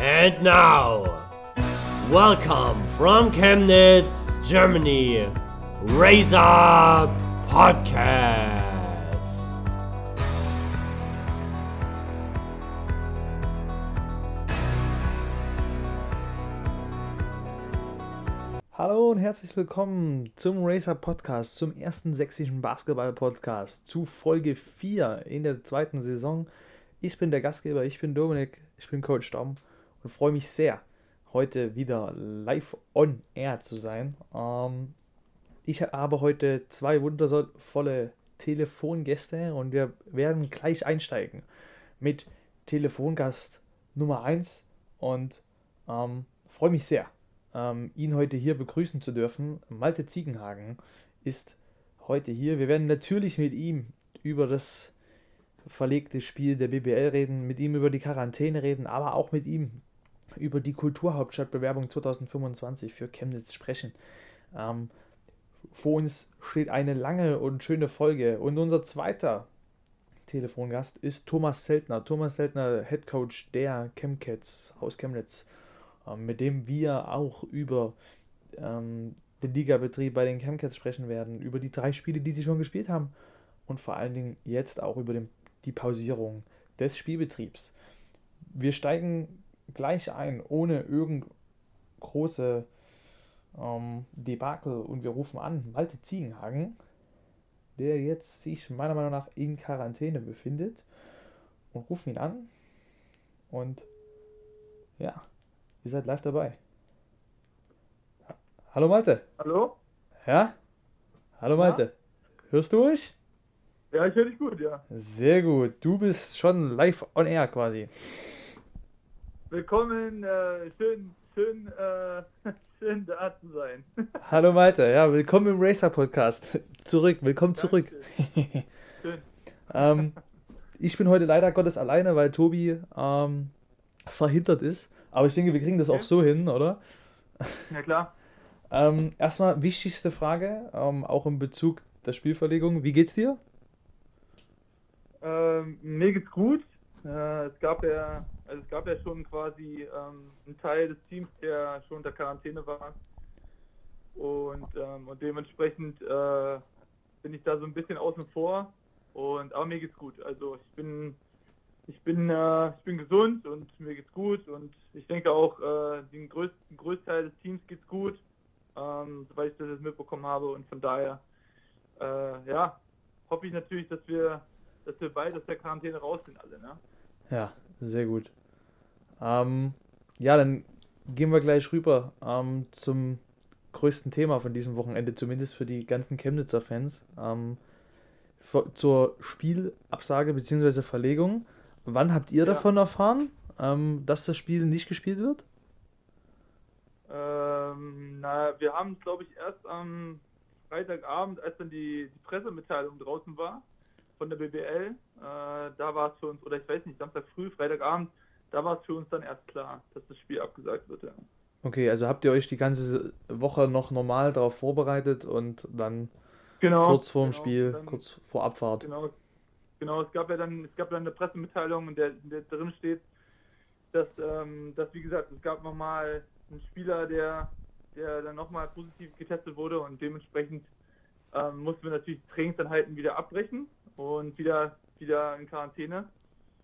And now, welcome from Chemnitz, Germany, Raise Up Podcast. Hallo und herzlich willkommen zum Racer Podcast, zum ersten sächsischen Basketball Podcast, zu Folge 4 in der zweiten Saison. Ich bin der Gastgeber, ich bin Dominik, ich bin Coach Dom und freue mich sehr, heute wieder live on air zu sein. Ähm, ich habe heute zwei wundervolle Telefongäste und wir werden gleich einsteigen mit Telefongast Nummer 1 und ähm, freue mich sehr ähm, ihn heute hier begrüßen zu dürfen. Malte Ziegenhagen ist heute hier. Wir werden natürlich mit ihm über das verlegte Spiel der BBL reden, mit ihm über die Quarantäne reden, aber auch mit ihm über die Kulturhauptstadtbewerbung 2025 für Chemnitz sprechen. Ähm, vor uns steht eine lange und schöne Folge und unser zweiter Telefongast ist Thomas Seltner. Thomas Seltner, Head Coach der Chemcats aus Chemnitz ähm, mit dem wir auch über ähm, den Ligabetrieb bei den Chemcats sprechen werden, über die drei Spiele, die sie schon gespielt haben und vor allen Dingen jetzt auch über den, die Pausierung des Spielbetriebs. Wir steigen gleich ein, ohne irgend große ähm, Debakel und wir rufen an Malte Ziegenhagen, der jetzt sich meiner Meinung nach in Quarantäne befindet und rufen ihn an und ja, Ihr seid live dabei. Hallo Malte. Hallo? Ja? Hallo Malte. Ja? Hörst du mich? Ja, ich höre dich gut, ja. Sehr gut. Du bist schon live on air quasi. Willkommen, äh, schön, schön, äh, schön da zu sein. Hallo Malte, ja, willkommen im Racer Podcast. Zurück, willkommen zurück. schön. ähm, ich bin heute leider Gottes alleine, weil Tobi ähm, verhindert ist. Aber ich denke, wir kriegen das okay. auch so hin, oder? Ja, klar. ähm, erstmal wichtigste Frage, ähm, auch in Bezug der Spielverlegung. Wie geht's dir? Ähm, mir geht's gut. Äh, es gab ja, also es gab ja schon quasi ähm, einen Teil des Teams, der schon unter Quarantäne war. Und, ähm, und dementsprechend äh, bin ich da so ein bisschen außen vor. Und aber mir geht's gut. Also ich bin ich bin, äh, ich bin gesund und mir geht's gut und ich denke auch, äh, den größten Großteil des Teams geht's gut, ähm, soweit ich das jetzt mitbekommen habe und von daher, äh, ja, hoffe ich natürlich, dass wir, dass wir bald aus der Quarantäne raus sind alle, ne? Ja, sehr gut. Ähm, ja, dann gehen wir gleich rüber ähm, zum größten Thema von diesem Wochenende, zumindest für die ganzen Chemnitzer Fans. Ähm, zur Spielabsage bzw. Verlegung. Wann habt ihr ja. davon erfahren, ähm, dass das Spiel nicht gespielt wird? Ähm, na, wir haben es, glaube ich, erst am Freitagabend, als dann die, die, Pressemitteilung draußen war von der BBL, äh, da war es für uns, oder ich weiß nicht, Samstag früh, Freitagabend, da war es für uns dann erst klar, dass das Spiel abgesagt wird. Ja. Okay, also habt ihr euch die ganze Woche noch normal darauf vorbereitet und dann genau, kurz vor dem genau, Spiel, kurz vor Abfahrt. Genau, Genau, es gab ja dann, es gab dann eine Pressemitteilung, in der, in der drin steht, dass, ähm, dass wie gesagt, es gab nochmal einen Spieler, der, der dann nochmal positiv getestet wurde und dementsprechend ähm, mussten wir natürlich Trainingsanheiten wieder abbrechen und wieder, wieder in Quarantäne.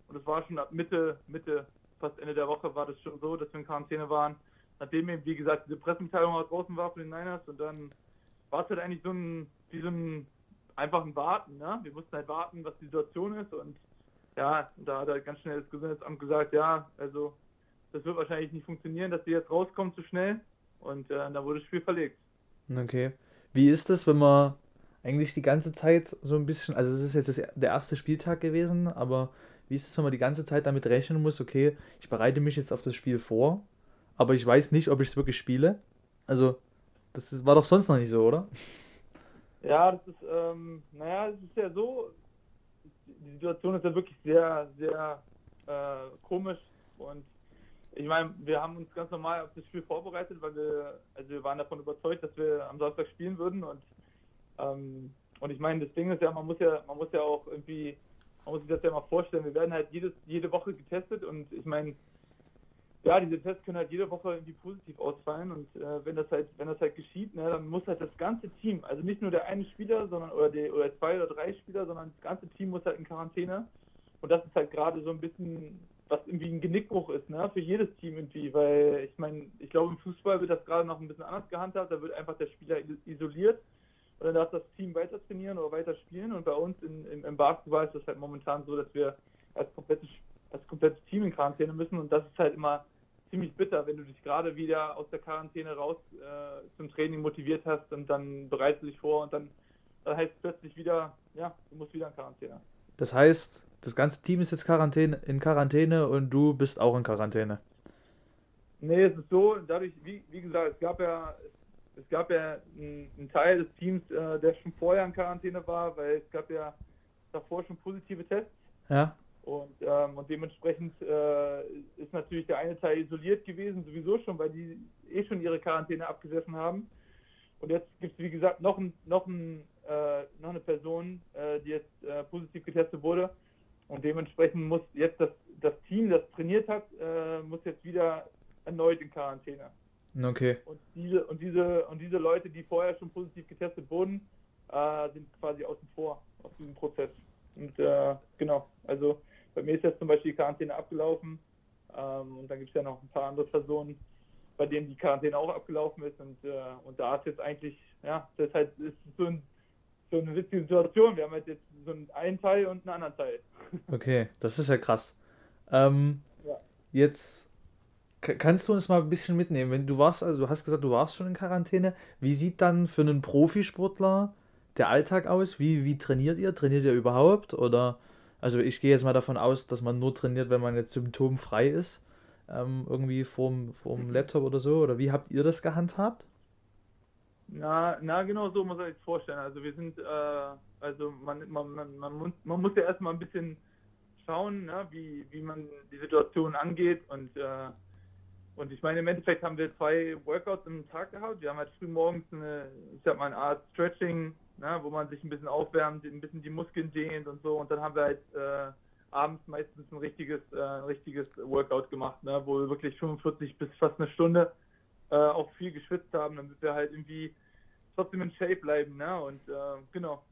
Und es war schon ab Mitte, Mitte, fast Ende der Woche war das schon so, dass wir in Quarantäne waren. Nachdem eben, wie gesagt, diese Pressemitteilung draußen war von den Niners und dann war es halt eigentlich so ein, wie so ein einfach ein Warten. Ne? Wir mussten halt warten, was die Situation ist. Und ja, da hat halt ganz schnell das Gesundheitsamt gesagt, ja, also das wird wahrscheinlich nicht funktionieren, dass die jetzt rauskommen zu schnell. Und äh, da wurde das Spiel verlegt. Okay. Wie ist das, wenn man eigentlich die ganze Zeit so ein bisschen, also es ist jetzt das, der erste Spieltag gewesen, aber wie ist es, wenn man die ganze Zeit damit rechnen muss, okay, ich bereite mich jetzt auf das Spiel vor, aber ich weiß nicht, ob ich es wirklich spiele? Also, das ist, war doch sonst noch nicht so, oder? Ja, das ist, ähm, naja, es ist ja so, die Situation ist ja wirklich sehr, sehr äh, komisch und ich meine, wir haben uns ganz normal auf das Spiel vorbereitet, weil wir, also wir waren davon überzeugt, dass wir am Samstag spielen würden und ähm, und ich meine, das Ding ist ja, man muss ja, man muss ja auch irgendwie, man muss sich das ja mal vorstellen, wir werden halt jedes, jede Woche getestet und ich meine, ja, diese Tests können halt jede Woche irgendwie positiv ausfallen und äh, wenn das halt, wenn das halt geschieht, ne, dann muss halt das ganze Team, also nicht nur der eine Spieler, sondern oder die, oder zwei oder drei Spieler, sondern das ganze Team muss halt in Quarantäne. Und das ist halt gerade so ein bisschen, was irgendwie ein Genickbruch ist, ne, für jedes Team irgendwie, weil ich meine, ich glaube im Fußball wird das gerade noch ein bisschen anders gehandhabt, da wird einfach der Spieler isoliert und dann darf das Team weiter trainieren oder weiter spielen und bei uns in, im, im Basketball ist das halt momentan so, dass wir als komplettes, als komplettes Team in Quarantäne müssen und das ist halt immer ziemlich bitter, wenn du dich gerade wieder aus der Quarantäne raus äh, zum Training motiviert hast und dann bereitest du dich vor und dann, dann heißt es plötzlich wieder, ja, du musst wieder in Quarantäne. Das heißt, das ganze Team ist jetzt Quarantäne, in Quarantäne und du bist auch in Quarantäne. Nee, es ist so, dadurch, wie, wie gesagt, es gab ja, es gab ja einen, Teil des Teams, äh, der schon vorher in Quarantäne war, weil es gab ja davor schon positive Tests. Ja. Und, ähm, und dementsprechend äh, ist natürlich der eine Teil isoliert gewesen, sowieso schon, weil die eh schon ihre Quarantäne abgesessen haben. Und jetzt gibt es, wie gesagt, noch, ein, noch, ein, äh, noch eine Person, äh, die jetzt äh, positiv getestet wurde. Und dementsprechend muss jetzt das, das Team, das trainiert hat, äh, muss jetzt wieder erneut in Quarantäne. Okay. Und diese, und diese, und diese Leute, die vorher schon positiv getestet wurden, äh, sind quasi außen vor aus diesem Prozess. Und genau, also bei mir ist jetzt zum Beispiel die Quarantäne abgelaufen ähm, und dann gibt es ja noch ein paar andere Personen, bei denen die Quarantäne auch abgelaufen ist und, äh, und da ist jetzt eigentlich, ja, das ist halt ist so, ein, so eine witzige Situation. Wir haben halt jetzt so einen, Teil und einen anderen Teil. Okay, das ist ja krass. Ähm, ja. Jetzt kannst du uns mal ein bisschen mitnehmen, wenn du warst, also du hast gesagt, du warst schon in Quarantäne. Wie sieht dann für einen Profisportler der Alltag aus? Wie, wie trainiert ihr? Trainiert ihr überhaupt? Oder also ich gehe jetzt mal davon aus, dass man nur trainiert, wenn man jetzt symptomfrei ist. Ähm, irgendwie vorm, vorm. Laptop oder so. Oder wie habt ihr das gehandhabt? Na, na genau so muss man sich vorstellen. Also wir sind, äh, also man, man, man, man, muss, man muss ja erstmal ein bisschen schauen, ne, wie, wie man die Situation angeht und äh, und ich meine, im Endeffekt haben wir zwei Workouts im Tag gehabt. Wir haben halt früh morgens eine, ich sag mal, eine Art Stretching ne, wo man sich ein bisschen aufwärmt, ein bisschen die Muskeln dehnt und so. Und dann haben wir halt äh, abends meistens ein richtiges, äh, ein richtiges Workout gemacht, ne, wo wir wirklich 45 bis fast eine Stunde äh, auch viel geschwitzt haben, damit wir halt irgendwie trotzdem in Shape bleiben. Ne? Und äh, genau,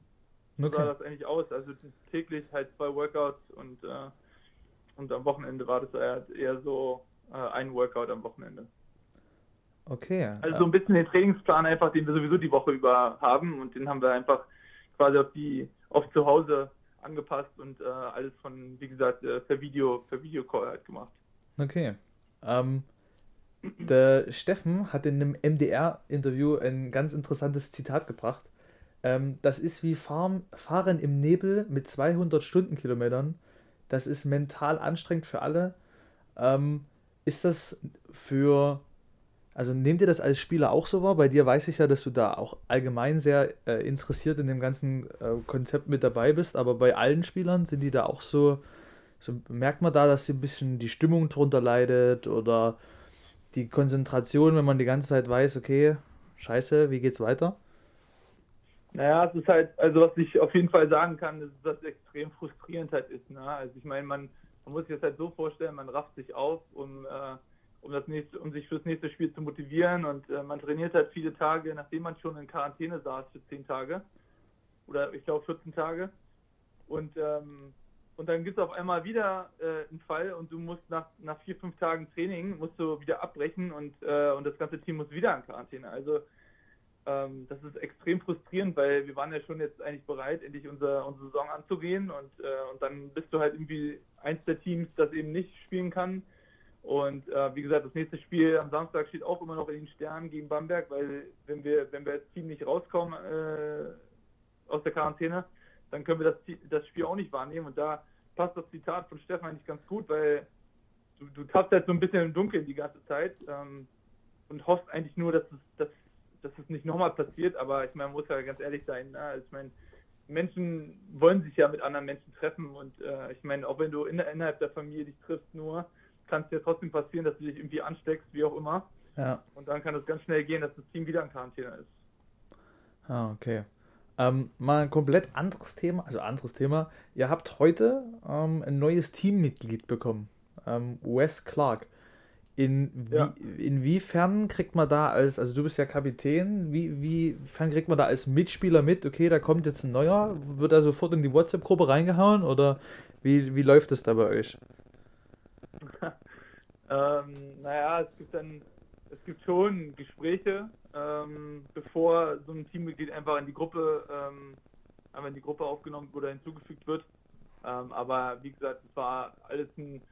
so okay. sah das eigentlich aus. Also täglich halt zwei Workouts und, äh, und am Wochenende war das eher, eher so äh, ein Workout am Wochenende. Okay. Also so ein bisschen den Trainingsplan einfach, den wir sowieso die Woche über haben und den haben wir einfach quasi auf die auf zu Hause angepasst und äh, alles von, wie gesagt, äh, per Video, per Videocall halt gemacht. Okay. Ähm, der Steffen hat in einem MDR-Interview ein ganz interessantes Zitat gebracht. Ähm, das ist wie Farm, Fahren im Nebel mit 200 Stundenkilometern. Das ist mental anstrengend für alle. Ähm, ist das für also nehmt ihr das als Spieler auch so wahr? Bei dir weiß ich ja, dass du da auch allgemein sehr äh, interessiert in dem ganzen äh, Konzept mit dabei bist, aber bei allen Spielern sind die da auch so, so, merkt man da, dass sie ein bisschen die Stimmung drunter leidet oder die Konzentration, wenn man die ganze Zeit weiß, okay, scheiße, wie geht's weiter? Naja, es ist halt, also was ich auf jeden Fall sagen kann, ist, dass es extrem frustrierend halt ist. Ne? Also ich meine, man, man muss sich das halt so vorstellen, man rafft sich auf, um äh, um, das nächste, um sich fürs nächste Spiel zu motivieren. Und äh, man trainiert halt viele Tage, nachdem man schon in Quarantäne saß für 10 Tage. Oder ich glaube 14 Tage. Und, ähm, und dann gibt es auf einmal wieder äh, einen Fall und du musst nach, nach vier, fünf Tagen Training musst du wieder abbrechen und, äh, und das ganze Team muss wieder in Quarantäne. Also ähm, das ist extrem frustrierend, weil wir waren ja schon jetzt eigentlich bereit, endlich unser, unsere Saison anzugehen und, äh, und dann bist du halt irgendwie eins der Teams, das eben nicht spielen kann und äh, wie gesagt, das nächste Spiel am Samstag steht auch immer noch in den Sternen gegen Bamberg, weil wenn wir, wenn wir als Team nicht rauskommen äh, aus der Quarantäne, dann können wir das, das Spiel auch nicht wahrnehmen. Und da passt das Zitat von Stefan eigentlich ganz gut, weil du, du tappst halt so ein bisschen im Dunkeln die ganze Zeit ähm, und hoffst eigentlich nur, dass es, dass, dass es nicht nochmal passiert. Aber ich meine, man muss ja ganz ehrlich sein. Ne? Also ich meine, Menschen wollen sich ja mit anderen Menschen treffen und äh, ich meine, auch wenn du in, innerhalb der Familie dich triffst, nur kann es dir trotzdem passieren, dass du dich irgendwie ansteckst, wie auch immer. Ja. Und dann kann es ganz schnell gehen, dass das Team wieder in Quarantäne ist. Ah, okay. Ähm, mal ein komplett anderes Thema, also anderes Thema. Ihr habt heute ähm, ein neues Teammitglied bekommen, ähm, Wes Clark. In wie, Ja. inwiefern kriegt man da als, also du bist ja Kapitän, wie, wiefern kriegt man da als Mitspieler mit, okay, da kommt jetzt ein neuer, wird er sofort in die WhatsApp-Gruppe reingehauen oder wie, wie läuft es da bei euch? Ähm, naja, es gibt dann, es gibt schon Gespräche, ähm, bevor so ein Teammitglied einfach in die Gruppe, ähm, einfach in die Gruppe aufgenommen oder hinzugefügt wird. Ähm, aber wie gesagt, es war alles ein,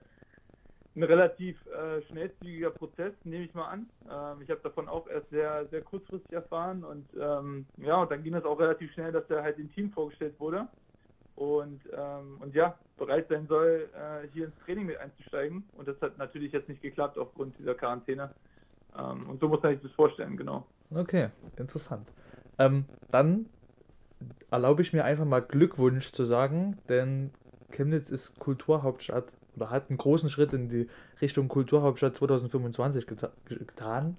ein relativ äh, schnellzügiger Prozess, nehme ich mal an. Ähm, ich habe davon auch erst sehr, sehr kurzfristig erfahren und ähm, ja, und dann ging es auch relativ schnell, dass er halt dem Team vorgestellt wurde und, ähm, und ja, bereit sein soll, äh, hier ins Training mit einzusteigen. Und das hat natürlich jetzt nicht geklappt aufgrund dieser Quarantäne. Ähm, und so muss man sich das vorstellen, genau. Okay, interessant. Ähm, dann erlaube ich mir einfach mal Glückwunsch zu sagen, denn Chemnitz ist Kulturhauptstadt oder hat einen großen Schritt in die Richtung Kulturhauptstadt 2025 geta getan.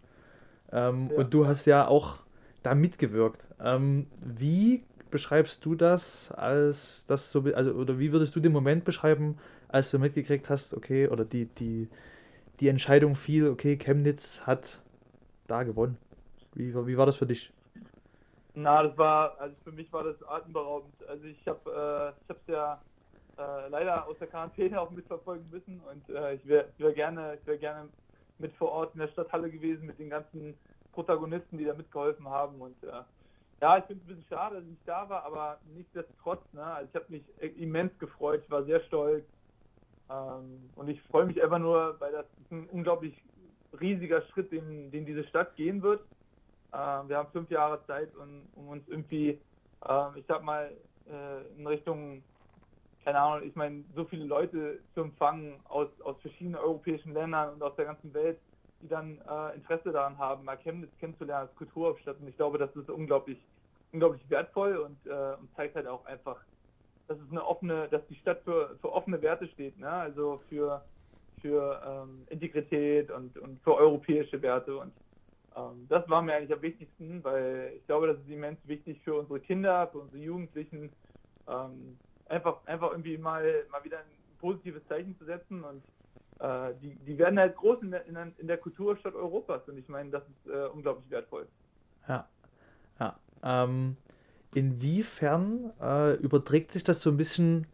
Ähm, Ja. und du hast ja auch da mitgewirkt. Ähm, wie beschreibst du das als das so, also oder wie würdest du den Moment beschreiben, als du mitgekriegt hast, okay, oder die, die, die Entscheidung fiel, okay, Chemnitz hat da gewonnen. Wie, war- wie war das für dich? Na, das war, also für mich war das atemberaubend. Also ich habe äh, ich hab's ja äh, leider aus der Quarantäne auch mitverfolgen müssen. Und äh, ich wäre wär gerne, wär gerne mit vor Ort in der Stadthalle gewesen mit den ganzen Protagonisten, die da mitgeholfen haben. Und äh, ja, ich finde es ein bisschen schade, dass ich nicht da war, aber nichtsdestotrotz, ne, also ich habe mich immens gefreut, ich war sehr stolz. Ähm, und ich freue mich einfach nur, weil das ist ein unglaublich riesiger Schritt, den, den diese Stadt gehen wird. Ähm, wir haben fünf Jahre Zeit, um, um uns irgendwie, ähm, ich sag mal, äh, in Richtung, keine Ahnung, ich meine, so viele Leute zu empfangen aus, aus verschiedenen europäischen Ländern und aus der ganzen Welt, die dann äh, Interesse daran haben, mal Chemnitz kennenzulernen als Kulturhauptstadt. Und ich glaube, das ist unglaublich, unglaublich wertvoll und, äh, und zeigt halt auch einfach, dass es eine offene, dass die Stadt für, für offene Werte steht, ne? Also für, für ähm, Integrität und, und für europäische Werte und ähm, das war mir eigentlich am wichtigsten, weil ich glaube, das ist immens wichtig für unsere Kinder, für unsere Jugendlichen, ähm, einfach, einfach irgendwie mal, mal wieder ein positives Zeichen zu setzen und äh, die, die werden halt groß in der, in in der Kulturstadt Europas und ich meine, das ist äh, unglaublich wertvoll. Ja, ja. Ähm, inwiefern äh, überträgt sich das so ein bisschen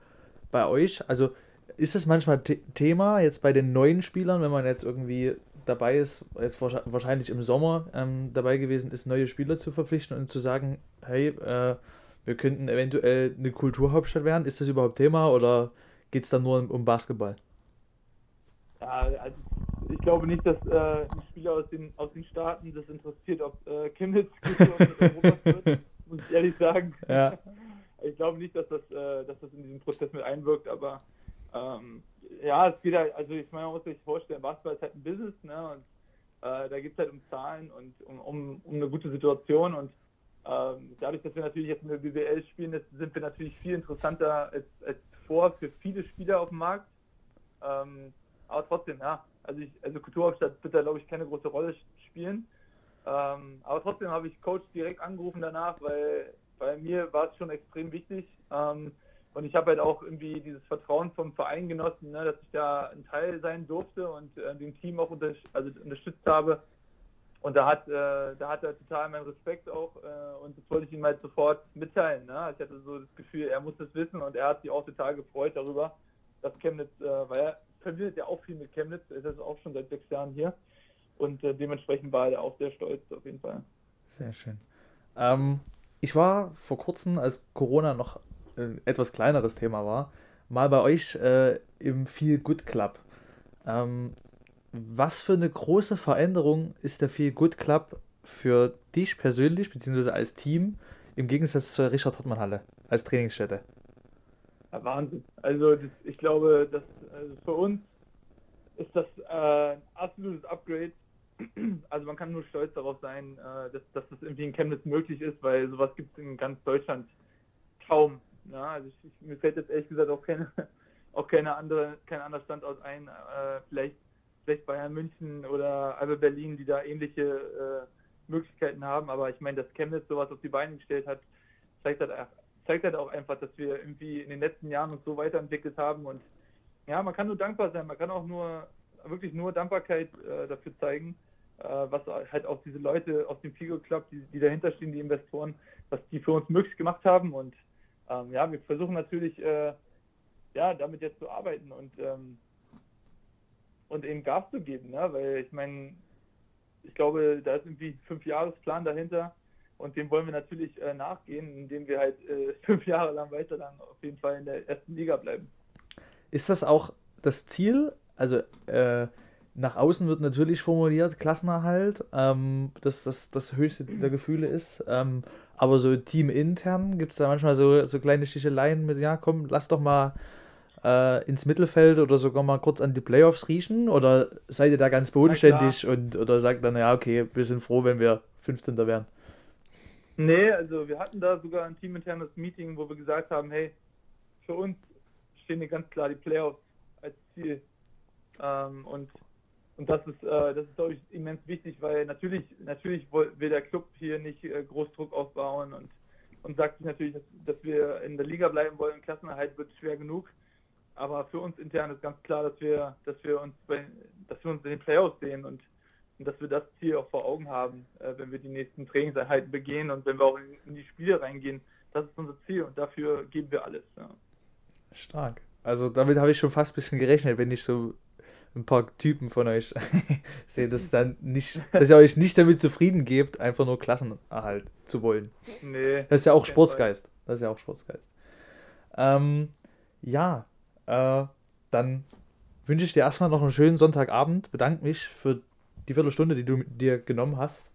bei euch? Also ist es manchmal The Thema jetzt bei den neuen Spielern, wenn man jetzt irgendwie dabei ist, jetzt wahrsch- wahrscheinlich im Sommer ähm, dabei gewesen ist, neue Spieler zu verpflichten und zu sagen, hey, äh, wir könnten eventuell eine Kulturhauptstadt werden. Ist das überhaupt Thema oder geht es da nur um, um Basketball? Ja, also ich glaube nicht, dass äh, ein Spieler aus den, aus den Staaten das interessiert, ob äh, Chemnitz Kulturhauptstadt Europas wird, muss ich ehrlich sagen. Ja. Ich glaube nicht, dass das, äh, dass das in diesen Prozess mit einwirkt, aber ähm, ja, es geht halt, also ich meine, man muss sich vorstellen, Basketball ist halt ein Business, ne? Und äh, da geht es halt um Zahlen und um, um, um eine gute Situation und dadurch, dass wir natürlich jetzt in der BWL spielen, sind wir natürlich viel interessanter als, als vor für viele Spieler auf dem Markt. Ähm, aber trotzdem, ja, also ich, also Kulturhauptstadt wird da glaube ich keine große Rolle spielen. Ähm, aber trotzdem habe ich Coach direkt angerufen danach, weil bei mir war es schon extrem wichtig. Ähm, und ich habe halt auch irgendwie dieses Vertrauen vom Verein genossen, ne, dass ich da ein Teil sein durfte und äh, dem Team auch unter, also unterstützt habe. Und da hat, äh, da hat er total meinen Respekt auch äh, und das wollte ich ihm halt sofort mitteilen. Ne? Ich hatte so das Gefühl, er muss das wissen und er hat sich auch total gefreut darüber, dass Chemnitz, äh, weil er verbindet ja auch viel mit Chemnitz, er ist auch schon seit sechs Jahren hier und äh, dementsprechend war er auch sehr stolz auf jeden Fall. Sehr schön. Ähm, ich war vor kurzem, als Corona noch ein etwas kleineres Thema war, mal bei euch äh, im Feel Good Club. Ähm, was für eine große Veränderung ist der Feel Good Club für dich persönlich, beziehungsweise als Team, im Gegensatz zur Richard Hartmann Halle als Trainingsstätte? Ja, Wahnsinn. Also das, ich glaube, dass also für uns ist das äh, ein absolutes Upgrade. Also man kann nur stolz darauf sein, äh, dass, dass das irgendwie in Chemnitz möglich ist, weil sowas gibt es in ganz Deutschland kaum. Ne? Also ich, ich, mir fällt jetzt ehrlich gesagt auch keine, auch keine andere, kein anderer Standort ein. Äh, vielleicht, vielleicht Bayern München oder Alba Berlin, die da ähnliche äh, Möglichkeiten haben. Aber ich meine, dass Chemnitz sowas auf die Beine gestellt hat, zeigt halt, zeigt halt auch einfach, dass wir irgendwie in den letzten Jahren uns so weiterentwickelt haben und ja, man kann nur dankbar sein, man kann auch nur wirklich nur Dankbarkeit äh, dafür zeigen, äh, was halt auch diese Leute aus dem Figo Club, die, die dahinter stehen, die Investoren, was die für uns möglich gemacht haben. Und ähm, ja, wir versuchen natürlich, äh, ja, damit jetzt zu arbeiten und, ähm, und eben Gas zu geben, ne? weil ich meine, ich glaube, da ist irgendwie ein Fünfjahresplan dahinter und dem wollen wir natürlich äh, nachgehen, indem wir halt äh, fünf Jahre lang weiter lang auf jeden Fall in der ersten Liga bleiben. Ist das auch das Ziel? Also äh, nach außen wird natürlich formuliert Klassenerhalt, ähm, dass das das höchste der Gefühle ist. Ähm, aber so teamintern gibt es da manchmal so, so kleine Sticheleien mit, ja komm, lass doch mal äh, ins Mittelfeld oder sogar mal kurz an die Playoffs riechen? Oder seid ihr da ganz bodenständig und oder sagt dann, ja okay, wir sind froh, wenn wir 15. wären? Nee, also wir hatten da sogar ein teaminternes Meeting, wo wir gesagt haben, hey, für uns stehen hier ganz klar die Playoffs als Ziel. Ähm, und und das ist, äh, das ist, glaube ich, immens wichtig, weil natürlich, natürlich will der Club hier nicht äh, groß Druck aufbauen und, und sagt sich natürlich, dass, dass wir in der Liga bleiben wollen. Klassenerhalt wird schwer genug. Aber für uns intern ist ganz klar, dass wir, dass wir uns bei, dass wir uns in den Playoffs sehen und und dass wir das Ziel auch vor Augen haben, äh, wenn wir die nächsten Trainingseinheiten begehen und wenn wir auch in, in, die Spiele reingehen. Das ist unser Ziel und dafür geben wir alles. Ja. Stark. Also damit habe ich schon fast ein bisschen gerechnet, wenn ich so ein paar Typen von euch sehe, dass dann nicht, dass ihr euch nicht damit zufrieden gebt, einfach nur Klassenerhalt zu wollen. Nee. Das ist ja auch Sportsgeist. Das ist ja auch Sportsgeist. Ähm, ja, äh, dann wünsche ich dir erstmal noch einen schönen Sonntagabend. Bedanke mich für die Viertelstunde, die du dir genommen hast.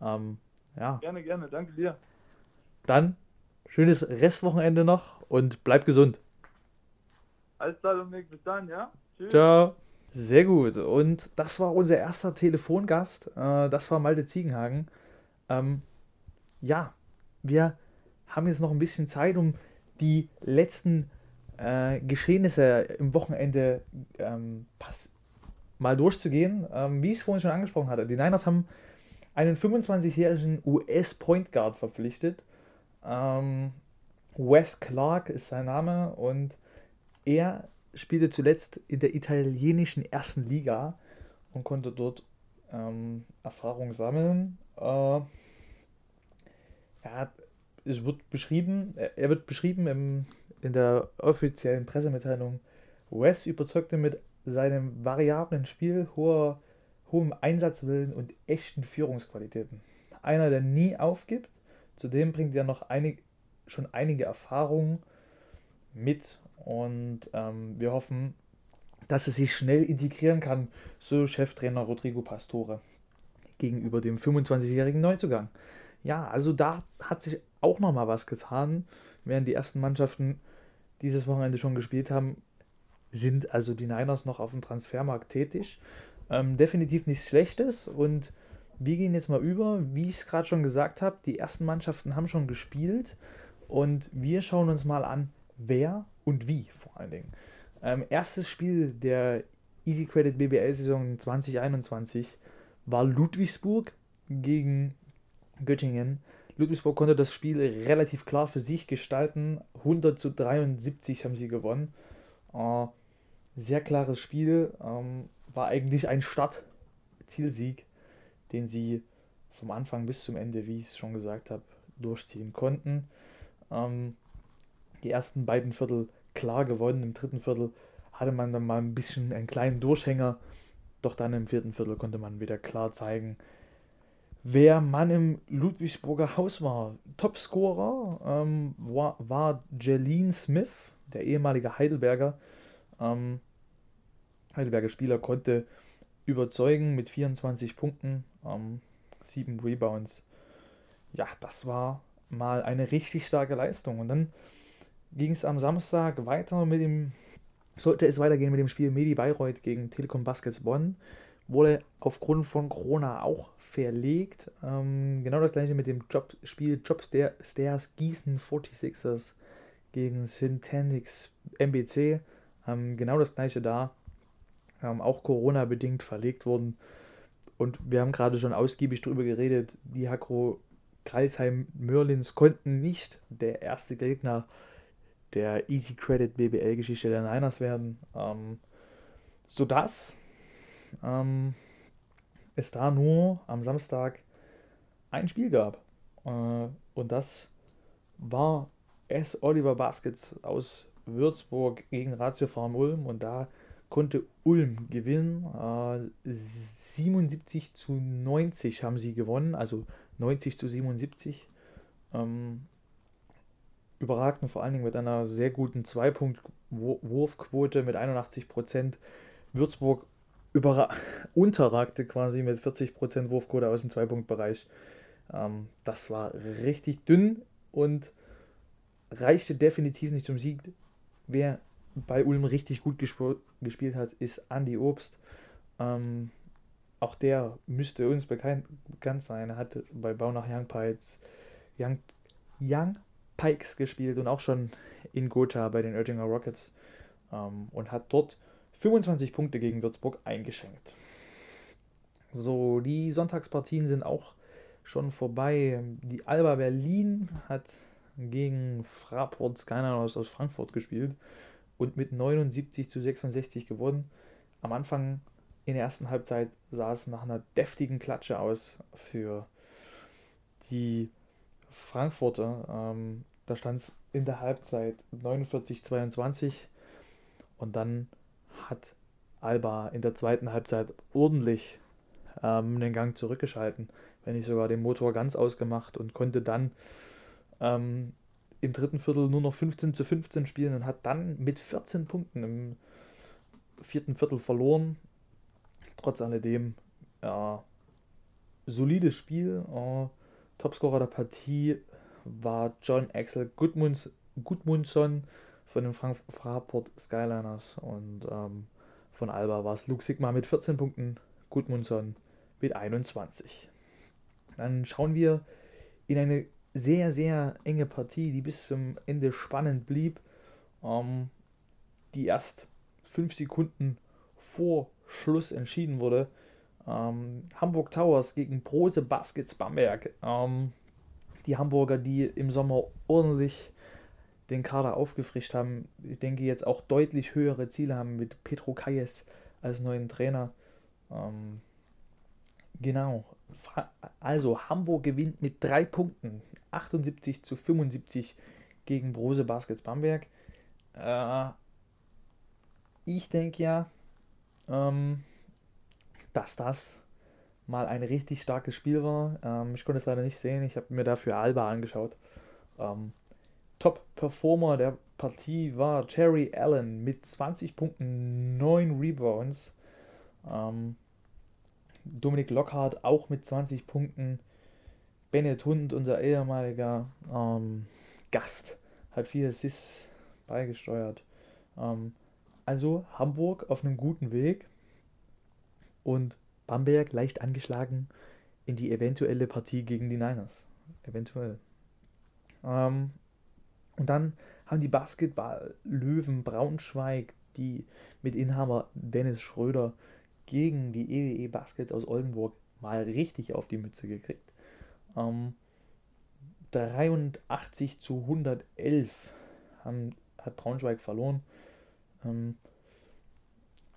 Ähm, ja. Gerne, gerne. Danke dir. Dann schönes Restwochenende noch und bleib gesund. Alles klar, Dominik. Bis dann, ja? Tschüss. Ciao. Sehr gut. Und das war unser erster Telefongast. Äh, das war Malte Ziegenhagen. Ähm, ja, wir haben jetzt noch ein bisschen Zeit, um die letzten äh, Geschehnisse im Wochenende ähm, mal durchzugehen. Ähm, wie ich es vorhin schon angesprochen hatte, die Niners haben einen 25-jährigen US-Point Guard verpflichtet. Ähm, Wes Clark ist sein Name und er spielte zuletzt in der italienischen ersten Liga und konnte dort ähm, Erfahrung sammeln. Äh, er es wird beschrieben, er wird beschrieben im, in der offiziellen Pressemitteilung. Wes überzeugte mit seinem variablen Spiel, hoher, hohem Einsatzwillen und echten Führungsqualitäten. Einer, der nie aufgibt, zudem bringt er noch einig, schon einige Erfahrungen mit und ähm, wir hoffen, dass es sich schnell integrieren kann, so Cheftrainer Rodrigo Pastore gegenüber dem 25-jährigen Neuzugang. Ja, also da hat sich auch noch mal was getan, während die ersten Mannschaften dieses Wochenende schon gespielt haben, sind also die Niners noch auf dem Transfermarkt tätig. Ähm, definitiv nichts Schlechtes und wir gehen jetzt mal über, wie ich es gerade schon gesagt habe, die ersten Mannschaften haben schon gespielt und wir schauen uns mal an, wer und wie vor allen Dingen. Ähm, erstes Spiel der Easy Credit BBL-Saison 2021 war Ludwigsburg gegen Göttingen. Ludwigsburg konnte das Spiel relativ klar für sich gestalten. 100 zu 73 haben sie gewonnen. Äh, sehr klares Spiel. Ähm, war eigentlich ein Start-Zielsieg, den sie vom Anfang bis zum Ende, wie ich es schon gesagt habe, durchziehen konnten. Ähm, die ersten beiden Viertel klar gewonnen. Im dritten Viertel hatte man dann mal ein bisschen einen kleinen Durchhänger. Doch dann im vierten Viertel konnte man wieder klar zeigen, wer Mann im Ludwigsburger Haus war. Topscorer ähm, war, war Jeline Smith, der ehemalige Heidelberger. Ähm, Heidelberger Spieler konnte überzeugen mit 24 Punkten, ähm, 7 Rebounds. Ja, das war mal eine richtig starke Leistung. Und dann ging es am Samstag weiter mit dem, sollte es weitergehen mit dem Spiel Medi Bayreuth gegen Telekom Baskets Bonn. Wurde aufgrund von Corona auch verlegt. Ähm, genau das gleiche mit dem Job, Spiel Job Stairs Gießen 46ers gegen Syntantics MBC. Ähm, genau das gleiche da. Ähm, auch Corona-bedingt verlegt worden. Und wir haben gerade schon ausgiebig darüber geredet, die Hakro Kreisheim Mörlins konnten nicht der erste Gegner der Easy Credit BBL-Geschichte der Niners werden. Ähm, sodass ähm, es da nur am Samstag ein Spiel gab. Äh, und das war S. Oliver Baskets aus Würzburg gegen Ratio Farm Ulm und da konnte Ulm gewinnen. Äh, 77 zu 90 haben sie gewonnen, also 90 zu 77. Ähm, überragten vor allen Dingen mit einer sehr guten Zwei-Punkt-Wurfquote mit 81 Prozent. Würzburg unterragte quasi mit 40 Prozent Wurfquote aus dem Zwei-Punkt-Bereich. Ähm, das war richtig dünn und reichte definitiv nicht zum Sieg. Wer bei Ulm richtig gut gesp gespielt hat, ist Andy Obst. Ähm, auch der müsste uns bekannt, bekannt sein. Er hat bei Baunach Young Pikes, Young, Young Pikes gespielt und auch schon in Gotha bei den Oettinger Rockets ähm, und hat dort 25 Punkte gegen Würzburg eingeschenkt. So, die Sonntagspartien sind auch schon vorbei. Die Alba Berlin hat gegen Fraport Skyliners aus Frankfurt gespielt und mit 79 zu 66 gewonnen. Am Anfang in der ersten Halbzeit sah es nach einer deftigen Klatsche aus für die Frankfurter. Ähm, da stand es in der Halbzeit 49-22 und dann hat Alba in der zweiten Halbzeit ordentlich ähm, den Gang zurückgeschalten, wenn nicht sogar den Motor ganz ausgemacht und konnte dann ähm, im dritten Viertel nur noch 15 zu 15 spielen und hat dann mit 14 Punkten im vierten Viertel verloren. Trotz alledem, ja, solides Spiel. Äh, Topscorer der Partie war John Axel Gudmunds, Gudmundsson von den Frank Fraport Skyliners und ähm, von Alba war es Luke Sigma mit 14 Punkten, Gudmundsson mit 21. Dann schauen wir in eine sehr, sehr enge Partie, die bis zum Ende spannend blieb, ähm, die erst fünf Sekunden vor Schluss entschieden wurde. Ähm, Hamburg Towers gegen Prose Baskets Bamberg. Ähm, die Hamburger, die im Sommer ordentlich den Kader aufgefrischt haben, ich denke jetzt auch deutlich höhere Ziele haben mit Petro Kayes als neuen Trainer. Ähm, genau. Also Hamburg gewinnt mit drei Punkten 78 zu 75 gegen Brose Baskets Bamberg. Äh, ich denke ja, ähm, dass das mal ein richtig starkes Spiel war. Ähm, ich konnte es leider nicht sehen. Ich habe mir dafür Alba angeschaut. Ähm, Top-Performer der Partie war Terry Allen mit 20 Punkten, 9 Rebounds. Ähm, Dominik Lockhart auch mit 20 Punkten. Bennett Hund, unser ehemaliger ähm, Gast, hat vier Assists beigesteuert. Ähm, also Hamburg auf einem guten Weg und Bamberg leicht angeschlagen in die eventuelle Partie gegen die Niners. Eventuell. Ähm, und dann haben die Basketball-Löwen Braunschweig, die mit Inhaber Dennis Schröder gegen die EWE e Baskets aus Oldenburg mal richtig auf die Mütze gekriegt. Ähm, 83 zu 111 haben, hat Braunschweig verloren. Ähm,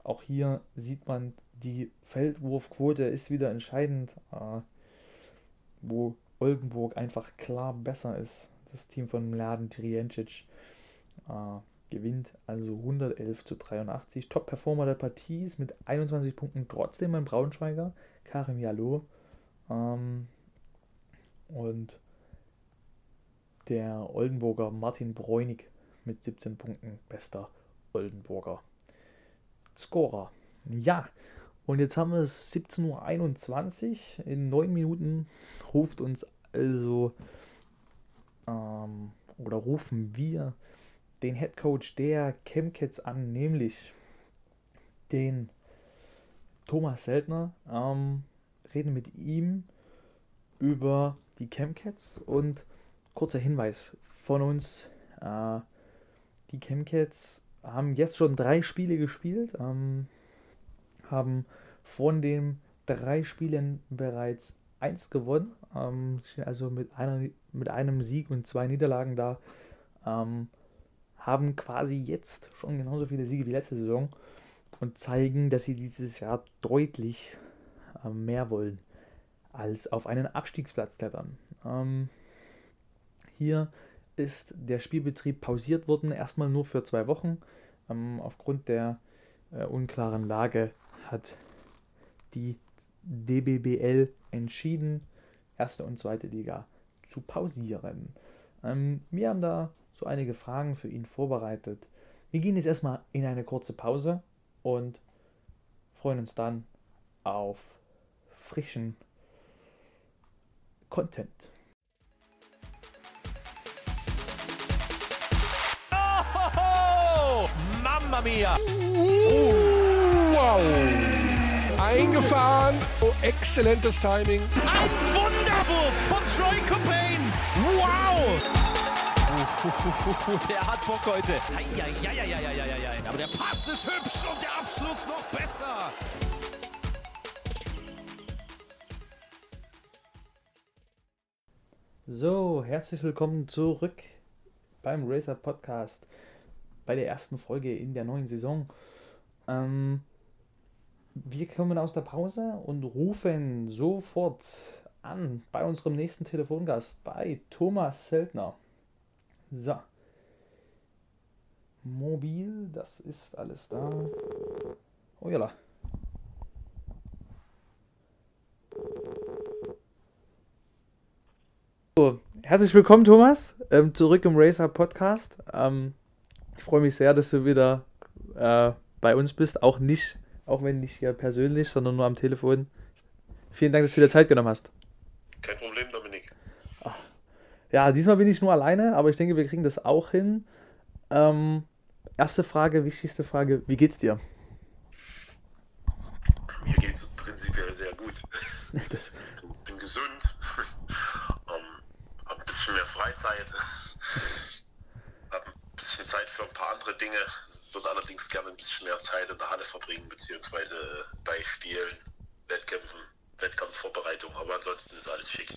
auch hier sieht man, die Feldwurfquote ist wieder entscheidend, äh, wo Oldenburg einfach klar besser ist. Das Team von Mladen Triencic äh, gewinnt also 111 zu 83. Top-Performer der Partie ist mit 21 Punkten trotzdem ein Braunschweiger, Karim Jallo. Ähm, und der Oldenburger Martin Bräunig mit 17 Punkten, bester Oldenburger Scorer. Ja, und jetzt haben wir es 17.21 Uhr. In 9 Minuten ruft uns also ähm, oder rufen wir den Head Coach der Chemcats an, nämlich den Thomas Seltner. Ähm, reden mit ihm über die Chemcats und kurzer Hinweis von uns. Äh, die Chemcats haben jetzt schon drei Spiele gespielt. Ähm, haben von den drei Spielen bereits eins gewonnen, ähm, also mit, einer, mit einem Sieg und zwei Niederlagen da, ähm, haben quasi jetzt schon genauso viele Siege wie letzte Saison und zeigen, dass sie dieses Jahr deutlich äh, mehr wollen als auf einen Abstiegsplatz klettern. Ähm, hier ist der Spielbetrieb pausiert worden, erstmal nur für zwei Wochen. Ähm, aufgrund der äh, unklaren Lage hat die DBBL entschieden, erste und zweite Liga zu pausieren. Ähm, wir haben da so einige Fragen für ihn vorbereitet. Wir gehen jetzt erstmal in eine kurze Pause und freuen uns dann auf frischen Content. Oh, Mamma mia! Wow! Eingefahren. Oh, exzellentes Timing. Ein Wunderwurf von Troy Copain! Wow! Der hat Bock heute. Aber der Pass ist hübsch und der Abschluss noch besser. So, herzlich willkommen zurück beim Racer Podcast bei der ersten Folge in der neuen Saison. Ähm, wir kommen aus der Pause und rufen sofort an bei unserem nächsten Telefongast, bei Thomas Seltner. So. Mobil, das ist alles da. Oh ja. So, herzlich willkommen, Thomas, ähm, zurück im Racer Podcast. Ähm, ich freue mich sehr, dass du wieder äh, bei uns bist, auch nicht, auch wenn nicht hier persönlich, sondern nur am Telefon. Vielen Dank, dass du dir Zeit genommen hast. Kein Problem, Dominik. Ja, diesmal bin ich nur alleine, aber ich denke, wir kriegen das auch hin. Ähm, erste Frage, wichtigste Frage, wie geht's dir? Mir geht es prinzipiell sehr gut. Das, Ich bin gesund, ähm, habe ein bisschen mehr Freizeit, habe ein bisschen Zeit für ein paar andere Dinge, würde allerdings gerne ein bisschen mehr Zeit in der Halle verbringen, beziehungsweise bei Spielen, Wettkämpfen, Wettkampfvorbereitung, aber ansonsten ist alles schick.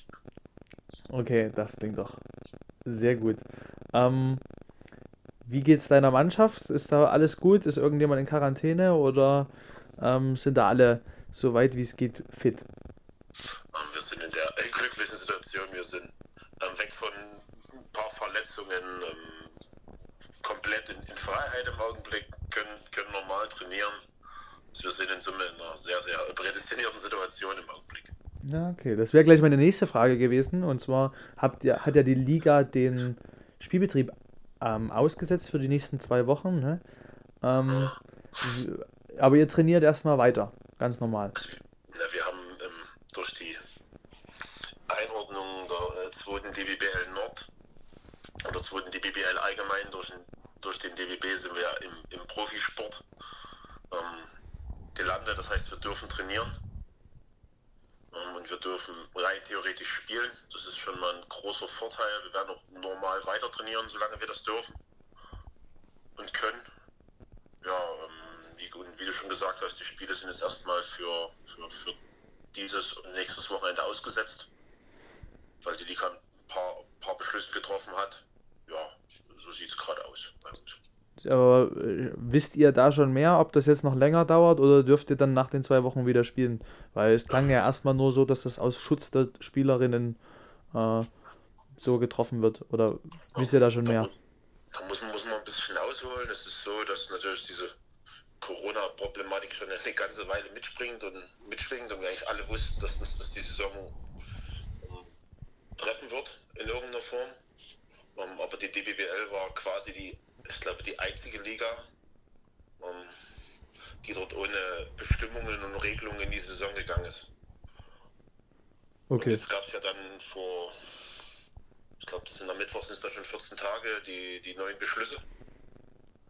okay, das klingt doch sehr gut. Ähm, wie geht's deiner Mannschaft? Ist da alles gut? Ist irgendjemand in Quarantäne oder ähm, sind da alle so weit wie es geht fit? Ähm, wir sind in der glücklichen Situation, wir sind ähm, weg von ein paar Verletzungen, ähm, komplett in, in Freiheit im Augenblick, können, können normal trainieren. Wir sind in Summe in einer sehr, sehr prädestinierten Situation im Augenblick. Ja, okay. Das wäre gleich meine nächste Frage gewesen. Und zwar habt ihr, hat ja die Liga den Spielbetrieb ähm, ausgesetzt für die nächsten zwei Wochen, ne? Ähm, aber ihr trainiert erstmal weiter, ganz normal. Also, na, wir haben ähm, durch die Einordnung der äh, zweiten DBBL Nord und der zweiten DBBL allgemein durch, den- durch den DBB sind wir im, im Profisport ähm, gelandet. Das heißt, wir dürfen trainieren ähm, und wir dürfen rein theoretisch spielen. Das ist schon mal ein großer Vorteil. Wir werden auch normal weiter trainieren, solange wir das dürfen und können. Ja, ähm, wie, wie du schon gesagt hast, die Spiele sind jetzt erstmal für, für, für dieses und nächstes Wochenende ausgesetzt, weil die Liga ein paar, paar Beschlüsse getroffen hat. Ja, so sieht es gerade aus bei uns. Aber äh, wisst ihr da schon mehr, ob das jetzt noch länger dauert oder dürft ihr dann nach den zwei Wochen wieder spielen? Weil es klang ja erstmal nur so, dass das aus Schutz der Spielerinnen äh, so getroffen wird. Oder wisst ihr da schon mehr? Da muss, muss man ein bisschen ausholen. Es ist so, dass natürlich diese Corona-Problematik schon eine ganze Weile mitspringt und mitschwingt und wir eigentlich alle wussten, dass uns das die Saison ähm, treffen wird in irgendeiner Form. Ähm, aber die DBBL war quasi die, ich glaube, die einzige Liga, ähm, die dort ohne Bestimmungen und Regelungen in die Saison gegangen ist. Und Okay. jetzt gab es ja dann vor, ich glaube, das sind am Mittwoch sind es da schon 14 Tage, die, die neuen Beschlüsse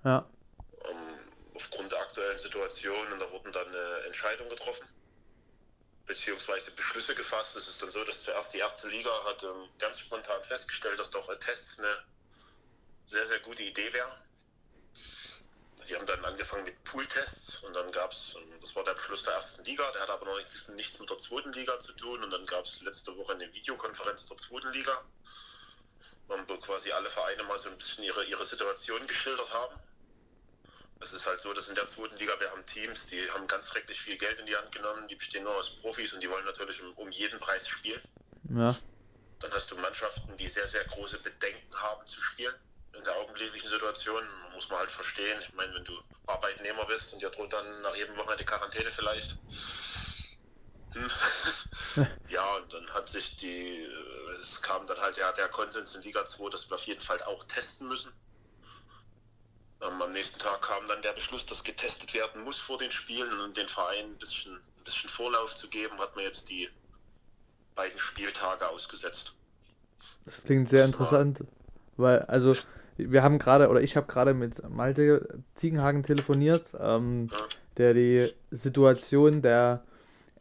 Ja. ähm, aufgrund der aktuellen Situation und da wurden dann äh, Entscheidungen getroffen, beziehungsweise Beschlüsse gefasst. Es ist dann so, dass zuerst die erste Liga hat ähm, ganz spontan festgestellt, dass doch Tests eine sehr, sehr gute Idee wäre. Die haben dann angefangen mit Pool-Tests und dann gab es, das war der Beschluss der ersten Liga, der hat aber noch nichts, nichts mit der zweiten Liga zu tun und dann gab es letzte Woche eine Videokonferenz der zweiten Liga, ähm, wo quasi alle Vereine mal so ein bisschen ihre, ihre Situation geschildert haben. Es ist halt so, dass in der zweiten Liga wir haben Teams, die haben ganz schrecklich viel Geld in die Hand genommen, die bestehen nur aus Profis und die wollen natürlich um, um jeden Preis spielen. Ja. Dann hast du Mannschaften, die sehr, sehr große Bedenken haben zu spielen. In der augenblicklichen Situation muss man halt verstehen. Ich meine, wenn du Arbeitnehmer bist und dir droht dann nach jedem Wochenende Quarantäne vielleicht. Hm. ja, und dann hat sich die, es kam dann halt ja der Konsens in Liga 2, dass wir auf jeden Fall auch testen müssen. Ähm, am nächsten Tag kam dann der Beschluss, dass getestet werden muss vor den Spielen und den Verein ein bisschen, ein bisschen Vorlauf zu geben, hat man jetzt die beiden Spieltage ausgesetzt. Das klingt sehr interessant, weil, also, wir haben gerade, oder ich habe gerade mit Malte Ziegenhagen telefoniert, ähm, Ja. der die Situation der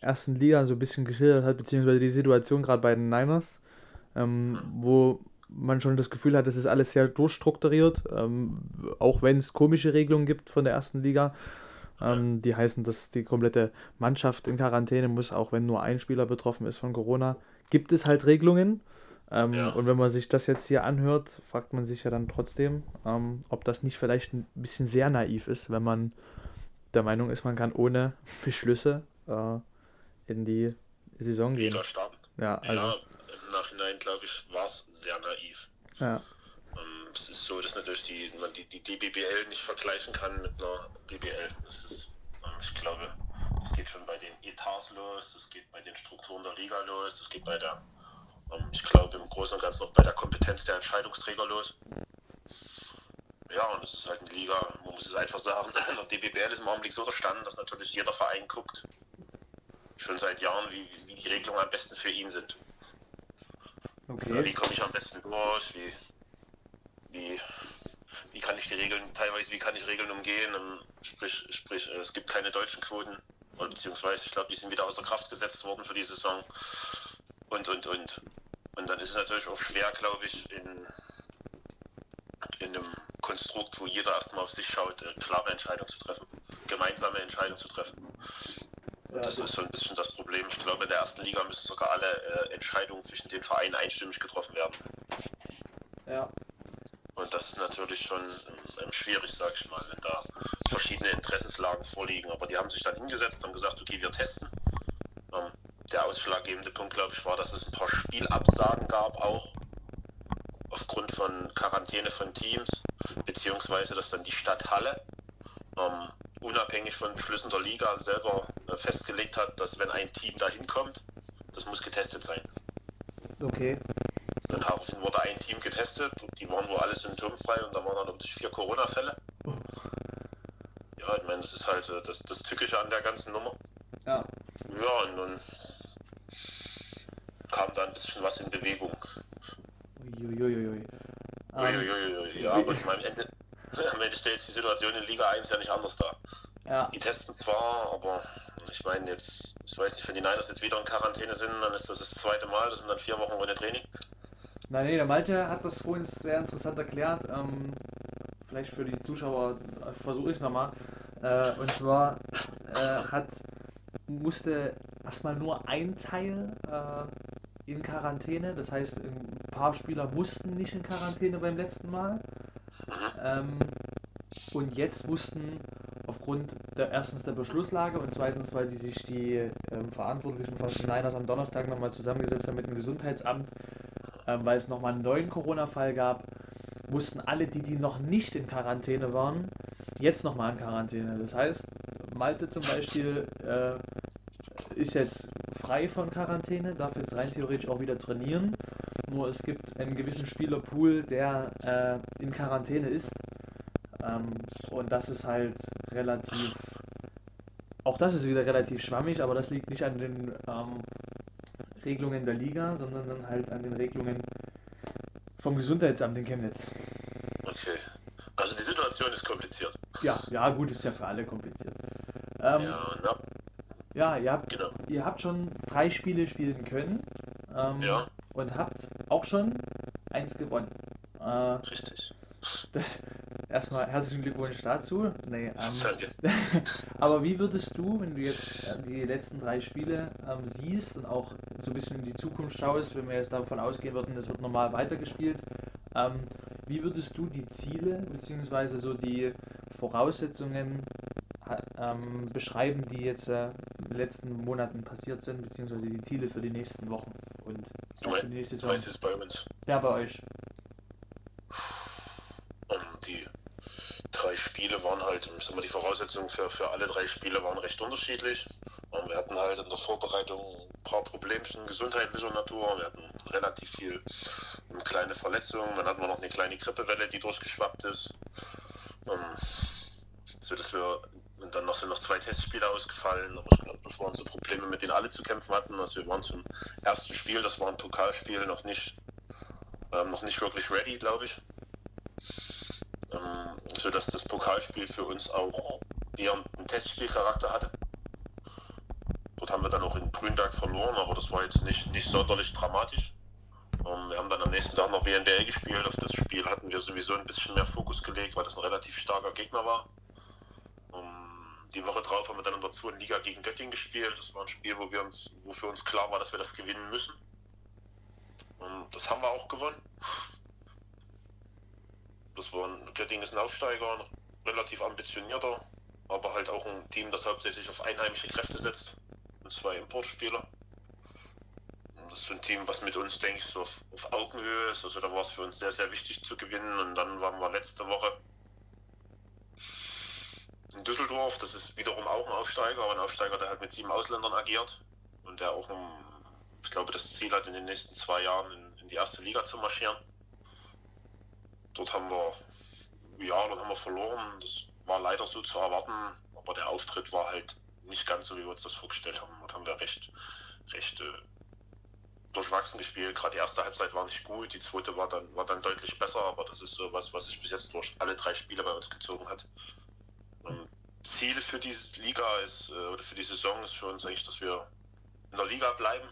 ersten Liga so ein bisschen geschildert hat, beziehungsweise die Situation gerade bei den Niners, ähm, wo man schon das Gefühl hat, das ist alles sehr durchstrukturiert, ähm, auch wenn es komische Regelungen gibt von der ersten Liga. Ähm, die heißen, dass die komplette Mannschaft in Quarantäne muss, auch wenn nur ein Spieler betroffen ist von Corona. Gibt es halt Regelungen. Ähm, Ja. Und wenn man sich das jetzt hier anhört, fragt man sich ja dann trotzdem, ähm, ob das nicht vielleicht ein bisschen sehr naiv ist, wenn man der Meinung ist, man kann ohne Beschlüsse äh, in die Saison gehen. Ja, Ja, also, im Nachhinein glaube ich, war es sehr naiv. ja, Ähm, es ist so, dass natürlich die, man die, die DBBL nicht vergleichen kann mit einer BBL. Das ist, ähm, ich glaube, das geht schon bei den Etats los, das geht bei den Strukturen der Liga los, das geht bei der, ähm, ich glaube, im Großen und Ganzen auch bei der Kompetenz der Entscheidungsträger los. Ja, und es ist halt eine Liga, man muss es einfach sagen, der DBBL ist im Augenblick so der Stand, dass natürlich jeder Verein guckt, schon seit Jahren, wie, wie die Regelungen am besten für ihn sind. Ja, Wie okay. komme ich am besten durch? Wie, wie, wie kann ich die Regeln, teilweise, wie kann ich Regeln umgehen? Ähm, Sprich, sprich, äh, es gibt keine deutschen Quoten, oder beziehungsweise, ich glaube, die sind wieder außer Kraft gesetzt worden für die Saison. Und, und, und. Und dann ist es natürlich auch schwer, glaube ich, in, in einem Konstrukt, wo jeder erstmal auf sich schaut, äh, klare Entscheidungen zu treffen, gemeinsame Entscheidungen zu treffen. Und das ist so ein bisschen das Problem. Ich glaube, in der ersten Liga müssen sogar alle äh, Entscheidungen zwischen den Vereinen einstimmig getroffen werden. Ja. Und das ist natürlich schon ähm, ähm, schwierig, sag ich mal, wenn da verschiedene Interessenslagen vorliegen. Aber die haben sich dann hingesetzt und gesagt, okay, wir testen. Ähm, der ausschlaggebende Punkt, glaube ich, war, dass es ein paar Spielabsagen gab, auch aufgrund von Quarantäne von Teams, beziehungsweise dass dann die Stadt Halle ähm, unabhängig von Beschlüssen der Liga selber festgelegt hat, dass wenn ein Team da hinkommt, das muss getestet sein. Okay. Dann daraufhin wurde ein Team getestet, die waren wohl alle symptomfrei und da waren dann um sich vier Corona-Fälle. Ja, ich meine, das ist halt äh, das, das Tückische an der ganzen Nummer. Ja. Ja, und nun kam da ein bisschen was in Bewegung. Uiuiuiui. Ähm, Uiuiuiui, ja, aber ich meine, am Ende, am Ende stellt die Situation in Liga 1 ja nicht anders dar. ja. Die testen zwar, aber ich meine jetzt, ich weiß nicht, wenn die Niners jetzt wieder in Quarantäne sind, dann ist das das zweite Mal, das sind dann vier Wochen ohne Training. Nein, nee, der Malte hat das vorhin sehr interessant erklärt. Ähm, vielleicht für die Zuschauer äh, versuche ich es nochmal. Äh, und zwar äh, hat, musste erstmal nur ein Teil äh, in Quarantäne. Das heißt, ein paar Spieler mussten nicht in Quarantäne beim letzten Mal. Ähm, und jetzt mussten aufgrund der erstens der Beschlusslage und zweitens, weil die sich die ähm, Verantwortlichen von den Niners am Donnerstag nochmal zusammengesetzt haben mit dem Gesundheitsamt, ähm, weil es nochmal einen neuen Corona-Fall gab, mussten alle, die, die noch nicht in Quarantäne waren, jetzt nochmal in Quarantäne. Das heißt, Malte zum Beispiel äh, ist jetzt frei von Quarantäne, darf jetzt rein theoretisch auch wieder trainieren. Nur es gibt einen gewissen Spielerpool, der äh, in Quarantäne ist. Ähm, und das ist halt relativ. Das ist wieder relativ schwammig, aber das liegt nicht an den ähm, Regelungen der Liga, sondern dann halt an den Regelungen vom Gesundheitsamt in Chemnitz. Okay. Also die Situation ist kompliziert. Ja, ja, gut, ist ja für alle kompliziert. Ähm, Ja, ab, ja, ihr habt, genau. ihr habt schon drei Spiele spielen können ähm, Ja. und habt auch schon eins gewonnen. Äh, Richtig. Erstmal herzlichen Glückwunsch dazu. Nee, ähm, Danke. aber wie würdest du, wenn du jetzt äh, die letzten drei Spiele ähm, siehst und auch so ein bisschen in die Zukunft schaust, wenn wir jetzt davon ausgehen würden, das wird normal weitergespielt, ähm, wie würdest du die Ziele beziehungsweise so die Voraussetzungen ähm, beschreiben, die jetzt äh, in den letzten Monaten passiert sind, beziehungsweise die Ziele für die nächsten Wochen und Du, für die nächste du Saison. meinst jetzt bei uns? Ja, bei euch. Ähm, die drei Spiele mal, die Voraussetzungen für, für alle drei Spiele waren recht unterschiedlich. Ähm, wir hatten halt in der Vorbereitung ein paar Problemchen gesundheitlicher Natur. Wir hatten relativ viel ähm, kleine Verletzungen. Dann hatten wir noch eine kleine Grippewelle, die durchgeschwappt ist. Ähm, so dass wir und dann noch sind noch zwei Testspiele ausgefallen, aber ich glaube, das waren so Probleme, mit denen alle zu kämpfen hatten. Also wir waren zum ersten Spiel, das war ein Pokalspiel, noch nicht, ähm, noch nicht wirklich ready, glaube ich ähm, so Pokalspiel für uns auch eher einen Testspielcharakter hatte. Dort haben wir dann auch in Grünberg verloren, aber das war jetzt nicht, nicht sonderlich dramatisch. Ähm, wir haben dann am nächsten Tag noch WNBL gespielt. Auf das Spiel hatten wir sowieso ein bisschen mehr Fokus gelegt, weil das ein relativ starker Gegner war. Ähm, die Woche drauf haben wir dann in der zweiten Liga gegen Göttingen gespielt. Das war ein Spiel, wo wir uns, wo für uns klar war, dass wir das gewinnen müssen. Und das haben wir auch gewonnen. Das war ein, Göttingen ist ein Aufsteiger, relativ ambitionierter, aber halt auch ein Team, das hauptsächlich auf einheimische Kräfte setzt und zwei Importspieler. Und das ist so ein Team, was mit uns, denke ich, so auf, auf Augenhöhe ist. Also da war es für uns sehr, sehr wichtig zu gewinnen. Und dann waren wir letzte Woche in Düsseldorf. Das ist wiederum auch ein Aufsteiger, aber ein Aufsteiger, der halt mit sieben Ausländern agiert und der auch, ein, ich glaube, das Ziel hat, in den nächsten zwei Jahren in, in die erste Liga zu marschieren. Dort haben wir, ja, dann haben wir verloren. Das war leider so zu erwarten, aber der Auftritt war halt nicht ganz so, wie wir uns das vorgestellt haben. Dort haben wir recht, recht äh, durchwachsen gespielt. Gerade die erste Halbzeit war nicht gut, die zweite war dann, war dann deutlich besser, aber das ist so was, was sich bis jetzt durch alle drei Spiele bei uns gezogen hat. Und Ziel für diese Liga ist, äh, oder für die Saison ist für uns eigentlich, dass wir in der Liga bleiben.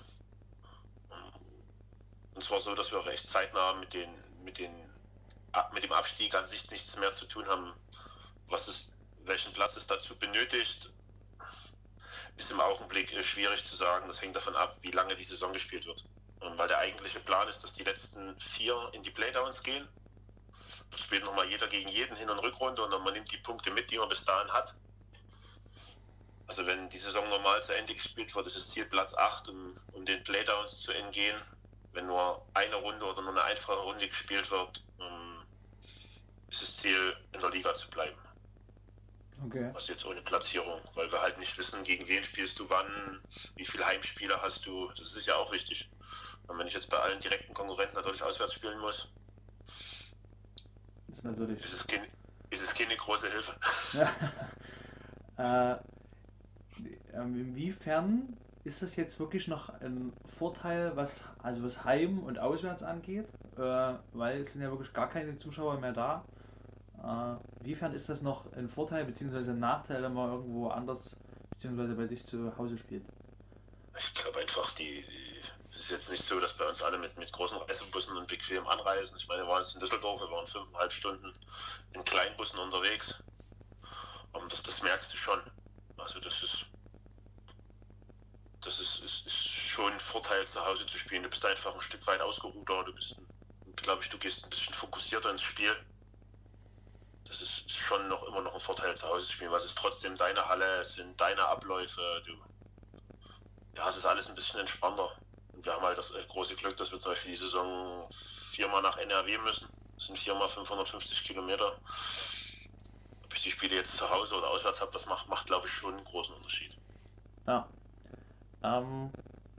Und zwar so, dass wir recht zeitnah mit den, mit den mit dem Abstieg an sich nichts mehr zu tun haben. Was es, welchen Platz es dazu benötigt, ist im Augenblick äh, schwierig zu sagen. Das hängt davon ab, wie lange die Saison gespielt wird. Und weil der eigentliche Plan ist, dass die letzten vier in die Playdowns gehen. Das spielt nochmal jeder gegen jeden Hin- und Rückrunde und dann man nimmt die Punkte mit, die man bis dahin hat. Also wenn die Saison normal zu Ende gespielt wird, ist das Ziel Platz 8, um, um den Playdowns zu entgehen. Wenn nur eine Runde oder nur eine einfache Runde gespielt wird, um, ist das Ziel, in der Liga zu bleiben. Okay. Was jetzt ohne Platzierung, weil wir halt nicht wissen, gegen wen spielst du wann, wie viele Heimspiele hast du. Das ist ja auch wichtig. Und wenn ich jetzt bei allen direkten Konkurrenten natürlich auswärts spielen muss, ist natürlich. ist es, kein, ist es keine große Hilfe. äh, ähm, inwiefern ist das jetzt wirklich noch ein Vorteil, was also was Heim und Auswärts angeht? Äh, weil es sind ja wirklich gar keine Zuschauer mehr da. Äh, inwiefern ist das noch ein Vorteil bzw. ein Nachteil, wenn man irgendwo anders bzw. bei sich zu Hause spielt? Ich glaube einfach, die, es ist jetzt nicht so, dass bei uns alle mit, mit großen Reisebussen und bequem anreisen. Ich meine, wir waren jetzt in Düsseldorf, wir waren fünfeinhalb Stunden in Kleinbussen unterwegs. Und das, das merkst du schon. Also das ist, das ist, ist, ist schon ein Vorteil, zu Hause zu spielen. Du bist einfach ein Stück weit ausgeruhter, du bist, glaube ich, du gehst ein bisschen fokussierter ins Spiel. Das ist, schon noch immer noch ein Vorteil, zu Hause zu spielen, es ist trotzdem deine Halle, es sind deine Abläufe, du, ja, es ist alles ein bisschen entspannter. Und wir haben halt das äh, große Glück, dass wir zum Beispiel die Saison viermal nach NRW müssen. Das sind viermal 550 Kilometer. Ob ich die Spiele jetzt zu Hause oder auswärts habe, das macht, macht glaube ich, schon einen großen Unterschied. Ja. Ähm,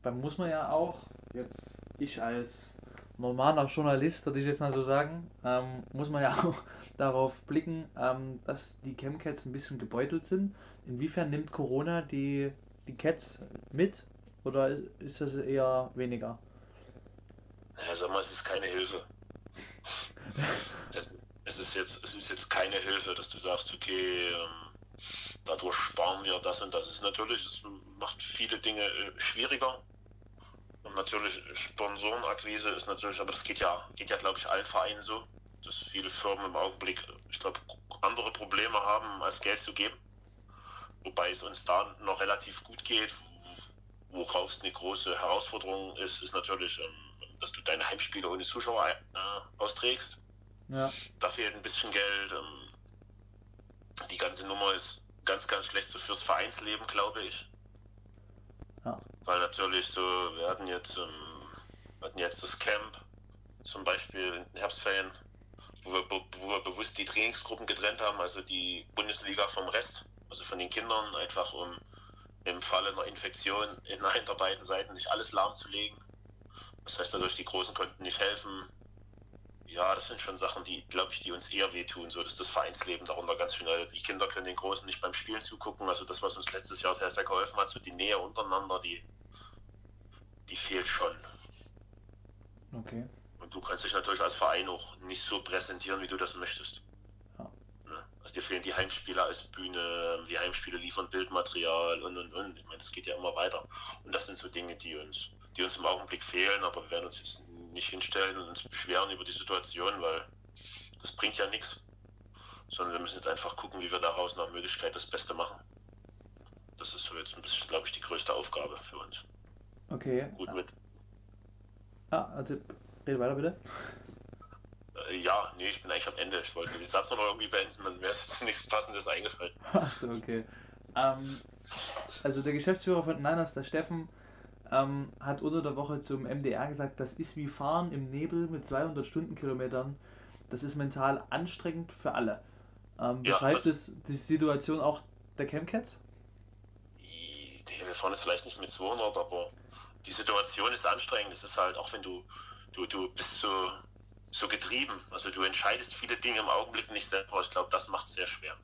dann muss man ja auch, jetzt ich als normaler Journalist, würde ich jetzt mal so sagen, ähm, muss man ja auch darauf blicken, ähm, dass die Chemcats ein bisschen gebeutelt sind. Inwiefern nimmt Corona die, die Cats mit oder ist das eher weniger? Ja, sag mal, es ist keine Hilfe. es, es, ist jetzt, es ist jetzt keine Hilfe, dass du sagst, okay, ähm, dadurch sparen wir das und das. Es ist natürlich, es macht viele Dinge äh, schwieriger. Und natürlich Sponsorenakquise ist natürlich, aber das geht ja, geht ja glaube ich allen Vereinen so, dass viele Firmen im Augenblick, ich glaube, andere Probleme haben, als Geld zu geben. Wobei es uns da noch relativ gut geht. Worauf es eine große Herausforderung ist, ist natürlich, ähm, dass du deine Heimspiele ohne Zuschauer äh, austrägst. Ja. Da fehlt ein bisschen Geld. Ähm, die ganze Nummer ist ganz, ganz schlecht so fürs Vereinsleben, glaube ich. Ja. Weil natürlich so, wir hatten jetzt, ähm, wir hatten jetzt das Camp, zum Beispiel in den Herbstferien, wo wir, wo wir bewusst die Trainingsgruppen getrennt haben, also die Bundesliga vom Rest, also von den Kindern, einfach um im Falle einer Infektion in einer der beiden Seiten nicht alles lahmzulegen. Das heißt natürlich, die Großen konnten nicht helfen. Ja, das sind schon Sachen, die, glaube ich, die uns eher wehtun, so dass das Vereinsleben darunter ganz schön leidet. Die Kinder können den Großen nicht beim Spielen zugucken, also das, was uns letztes Jahr sehr, sehr geholfen hat, so die Nähe untereinander, die, die fehlt schon. Okay. Und du kannst dich natürlich als Verein auch nicht so präsentieren, wie du das möchtest. Ja. Ne? Also dir fehlen die Heimspiele als Bühne, die Heimspiele liefern Bildmaterial und und und. Ich meine, das geht ja immer weiter. Und das sind so Dinge, die uns, die uns im Augenblick fehlen, aber wir werden uns jetzt nicht hinstellen und uns beschweren über die Situation, weil das bringt ja nichts. Sondern wir müssen jetzt einfach gucken, wie wir daraus nach Möglichkeit das Beste machen. Das ist so jetzt ein bisschen, glaube ich, die größte Aufgabe für uns. Okay. Gut mit. Ah, also, rede weiter bitte. Äh, ja, nee, ich bin eigentlich am Ende. Ich wollte den Satz noch irgendwie beenden, dann wäre jetzt nichts Passendes eingefallen. Achso, okay. Ähm, also der Geschäftsführer von Niners, der Steffen, ähm, hat unter der Woche zum MDR gesagt, das ist wie Fahren im Nebel mit 200 Stundenkilometern. Das ist mental anstrengend für alle. Ähm, Ja, beschreibt das- es die Situation auch der Chemcats? Die- Wir fahren jetzt vielleicht nicht mit 200, aber die Situation ist anstrengend. Es ist halt, auch wenn du, du, du bist so, so getrieben. Also du entscheidest viele Dinge im Augenblick nicht selber. Ich glaube, das macht es sehr schwer.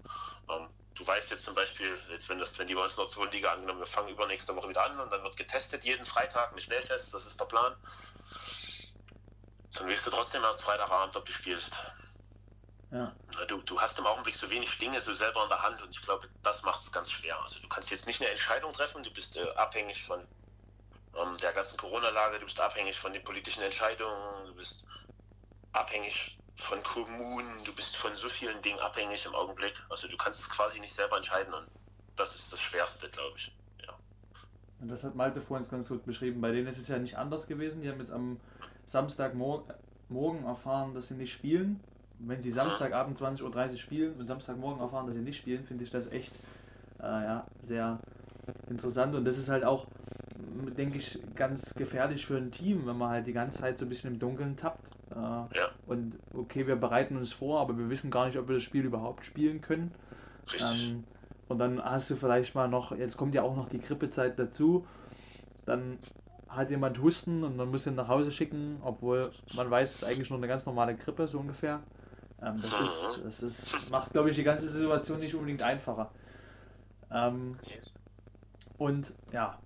Ähm, du weißt jetzt zum Beispiel, jetzt wenn das, wenn die bei uns in der zweiten Liga angenommen, wir fangen übernächste Woche wieder an und dann wird getestet jeden Freitag mit Schnelltests, das ist der Plan. Dann weißt du trotzdem erst Freitagabend, ob du spielst. Ja. Du, du hast im Augenblick so wenig Dinge so selber in der Hand und ich glaube, das macht es ganz schwer. Also du kannst jetzt nicht eine Entscheidung treffen, du bist äh, abhängig von ähm, der ganzen Corona-Lage, du bist abhängig von den politischen Entscheidungen, du bist abhängig von Kommunen, du bist von so vielen Dingen abhängig im Augenblick. Also du kannst es quasi nicht selber entscheiden und das ist das Schwerste, glaube ich. Ja. Und das hat Malte vorhin ganz gut beschrieben. Bei denen ist es ja nicht anders gewesen. Die haben jetzt am Samstagmorgen erfahren, dass sie nicht spielen. Wenn sie Samstagabend 20.30 Uhr spielen und Samstagmorgen erfahren, dass sie nicht spielen, finde ich das echt äh, ja, sehr interessant. Und das ist halt auch, denke ich, ganz gefährlich für ein Team, wenn man halt die ganze Zeit so ein bisschen im Dunkeln tappt. Äh, Ja. Und okay, wir bereiten uns vor, aber wir wissen gar nicht, ob wir das Spiel überhaupt spielen können. Richtig. Ähm, und dann hast du vielleicht mal noch, jetzt kommt ja auch noch die Grippezeit dazu, dann hat jemand Husten und man muss ihn nach Hause schicken, obwohl man weiß, es ist eigentlich nur eine ganz normale Grippe, so ungefähr. Ähm, das ist, das ist, macht, glaube ich, die ganze Situation nicht unbedingt einfacher. Ähm, und ja,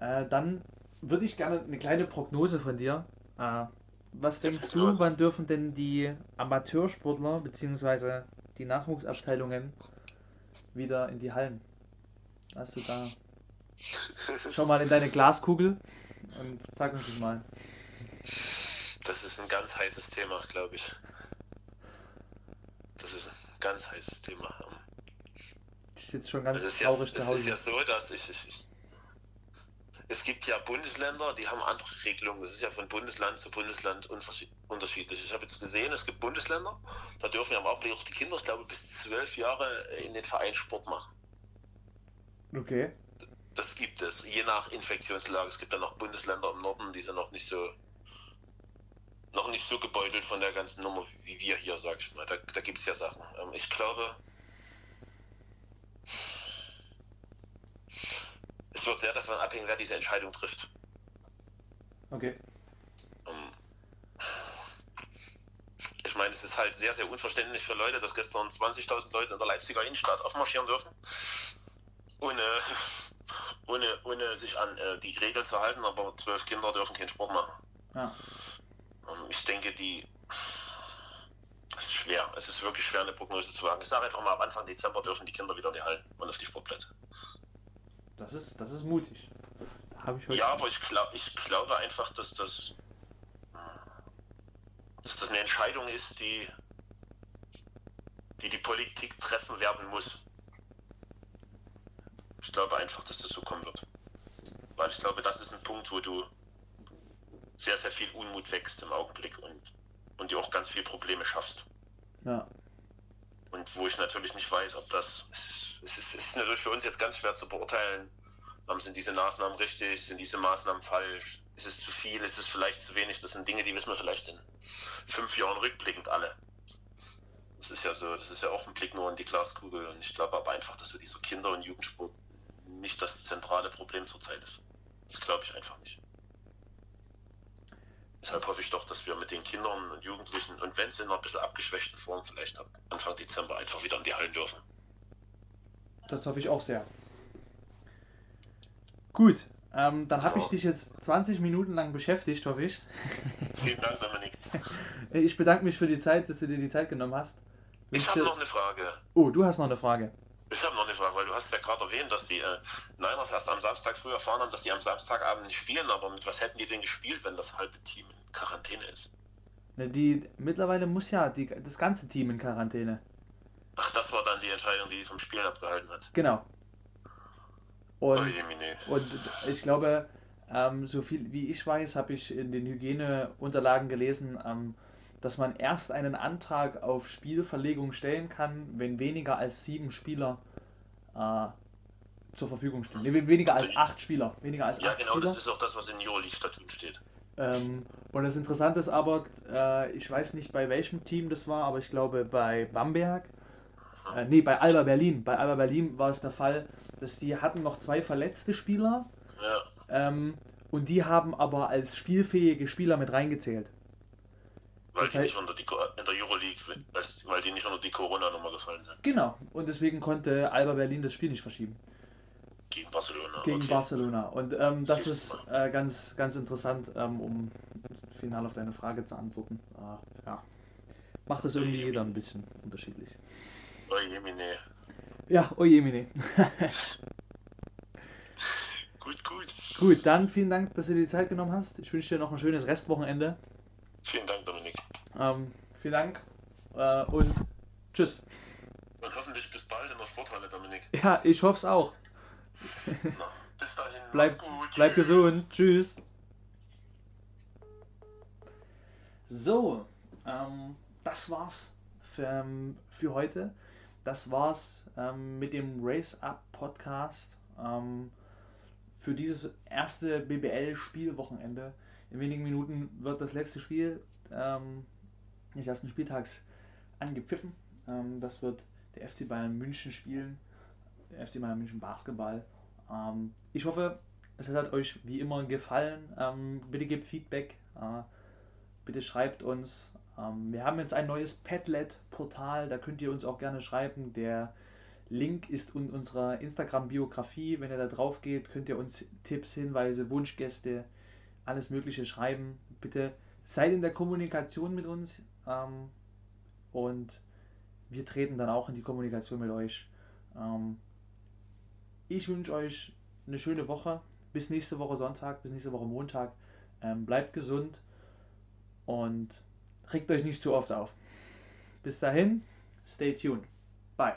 äh, dann würde ich gerne eine kleine Prognose von dir. Äh, was denkst du, wann dürfen denn die Amateursportler bzw. die Nachwuchsabteilungen wieder in die Hallen? Hast du da. Schau mal in deine Glaskugel und sag uns das mal. Das ist ein ganz heißes Thema, glaube ich. Das ist ein ganz heißes Thema. Ich sitze schon ganz Es ist, ja, traurig es zu ist Hause. ja so, dass ich, ich, ich. Es gibt ja Bundesländer, die haben andere Regelungen. Das ist ja von Bundesland zu Bundesland unterschied- unterschiedlich. Ich habe jetzt gesehen, es gibt Bundesländer, da dürfen ja im Augenblick auch die Kinder, ich glaube, bis zwölf Jahre in den Verein Sport machen. Okay. Das gibt es, je nach Infektionslage. Es gibt ja noch Bundesländer im Norden, die sind noch nicht so noch nicht so gebeutelt von der ganzen Nummer wie wir hier, sag ich mal. Da, da gibt es ja Sachen. Ähm, ich glaube, es wird sehr davon abhängen, wer diese Entscheidung trifft. Okay. Ähm, Ich meine, es ist halt sehr, sehr unverständlich für Leute, dass gestern 20.000 Leute in der Leipziger Innenstadt aufmarschieren dürfen, ohne, ohne, ohne sich an äh, die Regeln zu halten, aber zwölf Kinder dürfen keinen Sport machen. Ja. Ähm, Ich denke, die. Es ist schwer. Es ist wirklich schwer, eine Prognose zu wagen. Ich sage einfach mal, ab Anfang Dezember dürfen die Kinder wieder in die Hallen und auf die Sportplätze. Das ist, das ist mutig. Da habe ich heute. Ja, aber ich, glaub, ich glaube einfach, dass das, dass das eine Entscheidung ist, die, die die Politik treffen werden muss. Ich glaube einfach, dass das so kommen wird. Weil ich glaube, das ist ein Punkt, wo du sehr, sehr viel Unmut wächst im Augenblick und, und dir auch ganz viele Probleme schaffst. Ja. Und wo ich natürlich nicht weiß, ob das, es ist, es ist natürlich für uns jetzt ganz schwer zu beurteilen, sind diese Maßnahmen richtig, sind diese Maßnahmen falsch, ist es zu viel, ist es vielleicht zu wenig, das sind Dinge, die wissen wir vielleicht in fünf Jahren rückblickend alle. Das ist ja so, das ist ja auch ein Blick nur in die Glaskugel und ich glaube aber einfach, dass so dieser Kinder- und Jugendsport nicht das zentrale Problem zurzeit ist. Das glaube ich einfach nicht. Deshalb hoffe ich doch, dass wir mit den Kindern und Jugendlichen und wenn sie in einer bisschen abgeschwächten Form vielleicht ab Anfang Dezember einfach wieder in die Hallen dürfen. Das hoffe ich auch sehr. Gut, ähm, dann habe ich Ja. dich jetzt 20 Minuten lang beschäftigt, hoffe ich. Vielen Dank, Dominik. Ich bedanke mich für die Zeit, dass du dir die Zeit genommen hast. Ich habe noch eine Frage. Oh, du hast noch eine Frage. Ich habe noch eine Frage, weil du hast ja gerade erwähnt, dass die äh, Niners erst am Samstag früh erfahren haben, dass die am Samstagabend nicht spielen, aber mit was hätten die denn gespielt, wenn das halbe Team in Quarantäne ist? Ne, Die, mittlerweile muss ja die, das ganze Team in Quarantäne. Ach, das war dann die Entscheidung, die vom Spielen abgehalten hat. Genau. Oh Und, Mine. und ich glaube, ähm, so viel wie ich weiß, habe ich in den Hygieneunterlagen gelesen, ähm, dass man erst einen Antrag auf Spielverlegung stellen kann, wenn weniger als sieben Spieler äh, zur Verfügung stehen. Nee, weniger als acht Spieler. Weniger als Ja, acht genau, Spieler. das ist auch das, was in Joli-Statuten steht. Ähm, und das Interessante ist aber, äh, ich weiß nicht bei welchem Team das war, aber ich glaube bei Bamberg, äh, nee, bei Alba Berlin. Bei Alba Berlin war es der Fall, dass die hatten noch zwei verletzte Spieler Ja, ähm, und die haben aber als spielfähige Spieler mit reingezählt. Weil Das die heißt- nicht unter die, in der Euroleague, weil die nicht unter die Corona-Nummer gefallen sind. Genau. Und deswegen konnte Alba Berlin das Spiel nicht verschieben. Gegen Barcelona. Gegen okay. Barcelona. Und ähm, das Siehst ist äh, ganz, ganz interessant, ähm, um final auf deine Frage zu antworten. Äh, ja. Macht das irgendwie jeder ein bisschen unterschiedlich. Oh je, Mine. Ja, oje, mine. Gut, gut. Gut, dann vielen Dank, dass du dir die Zeit genommen hast. Ich wünsche dir noch ein schönes Restwochenende. Vielen Dank, Dominik. Ähm, vielen Dank äh, und tschüss. Und hoffentlich bis bald in der Sporthalle, Dominik. Ja, ich hoffe es auch. Na, bis dahin. Bleib, gut. bleib Tschüss. gesund. Tschüss. So, ähm, das war's für, für heute. Das war's ähm, mit dem Race Up Podcast ähm, für dieses erste BBL-Spielwochenende. In wenigen Minuten wird das letzte Spiel ähm, des ersten Spieltags angepfiffen. Ähm, das wird der FC Bayern München spielen. Der FC Bayern München Basketball. Ähm, ich hoffe, es hat euch wie immer gefallen. Ähm, bitte gebt Feedback. Äh, bitte schreibt uns. Ähm, wir haben jetzt ein neues Padlet-Portal. Da könnt ihr uns auch gerne schreiben. Der Link ist in unserer Instagram-Biografie. Wenn ihr da drauf geht, könnt ihr uns Tipps, Hinweise, Wunschgäste, alles Mögliche schreiben. Bitte seid in der Kommunikation mit uns. Ähm, und wir treten dann auch in die Kommunikation mit euch. Ähm, ich wünsche euch eine schöne Woche. Bis nächste Woche Sonntag, bis nächste Woche Montag. Ähm, bleibt gesund und regt euch nicht zu oft auf. Bis dahin, stay tuned. Bye.